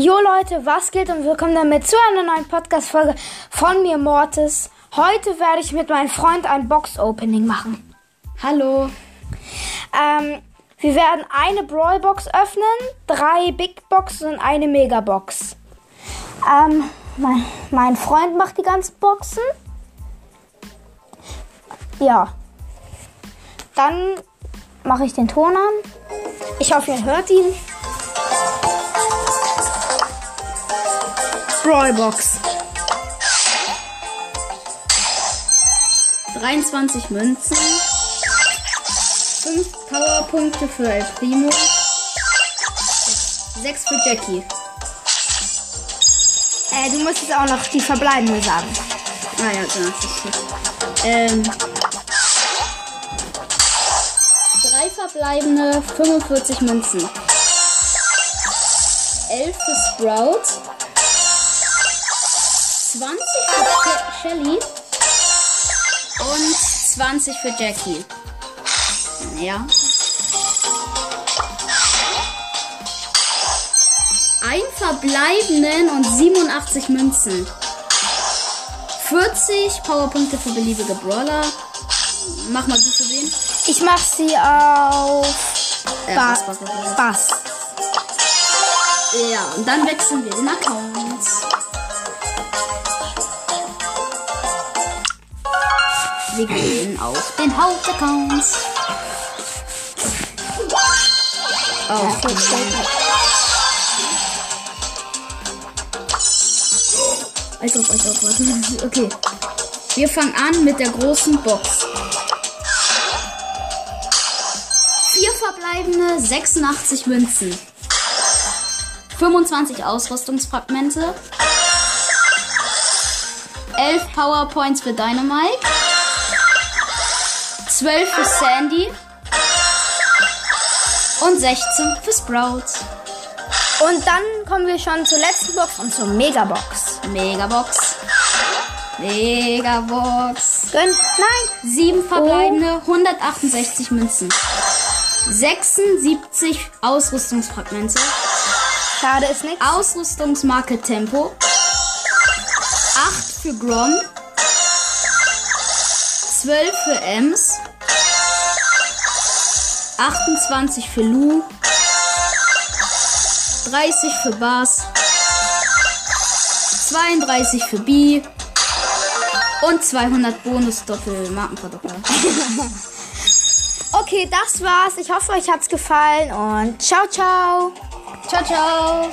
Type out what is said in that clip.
Jo Leute, was geht und willkommen damit zu einer neuen Podcast-Folge von mir, Mortis. Heute werde ich mit meinem Freund ein Box-Opening machen. Hallo. Ähm, wir werden eine Brawl-Box öffnen, drei Big Boxes und eine Mega-Box. Ähm, mein, mein Freund macht die ganzen Boxen. Ja. Dann mache ich den Ton an. Ich hoffe, ihr hört ihn. Brawlbox. 23 Münzen. 5 Powerpunkte für El Primo. 6 für Jackie. Äh, du musst jetzt auch noch die verbleibende sagen. Ah ja, genau. Ähm. Drei verbleibende 45 Münzen. 11 für Sprout. 20 für She- Shelly. Und 20 für Jackie. Ja. Ein verbleibenden und 87 Münzen. 40 Powerpunkte für beliebige Brawler. Mach mal du für wen? Ich mach sie auf Äh, Ba- Bass, Bass, Bass, Bass. Bass. Ja, und dann wechseln wir den Account. Wir gehen auf den Hauptaccount. Oh, ob, als ob, warte. Okay. Wir fangen an mit der großen Box. Vier verbleibende 86 Münzen. 25 Ausrüstungsfragmente. 11 Powerpoints für Dynamite. 12 für Sandy. Und 16 für Sprout. Und dann kommen wir schon zur letzten Box und zur Megabox. Megabox. Megabox. Gönn. Nein. 7 verbleibende 168 Münzen. 76 Ausrüstungsfragmente. Schade ist nichts. Ausrüstungsmarke Tempo. 8 für Grom. 12 für Ems. 28 für Lu. 30 für Bas. 32 für B. Und 200 Bonus Doppel-Markenverdoppler. Okay, das war's. Ich hoffe, euch hat's gefallen und ciao, ciao. Ciao, ciao.